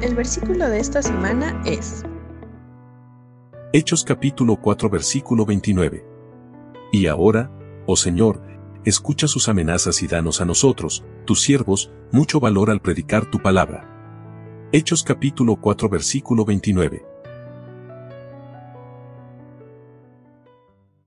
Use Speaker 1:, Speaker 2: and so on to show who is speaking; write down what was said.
Speaker 1: El versículo de esta semana es
Speaker 2: Hechos capítulo 4 versículo 29. Y ahora, oh Señor, escucha sus amenazas y danos a nosotros, tus siervos, mucho valor al predicar tu palabra. Hechos capítulo 4 versículo 29.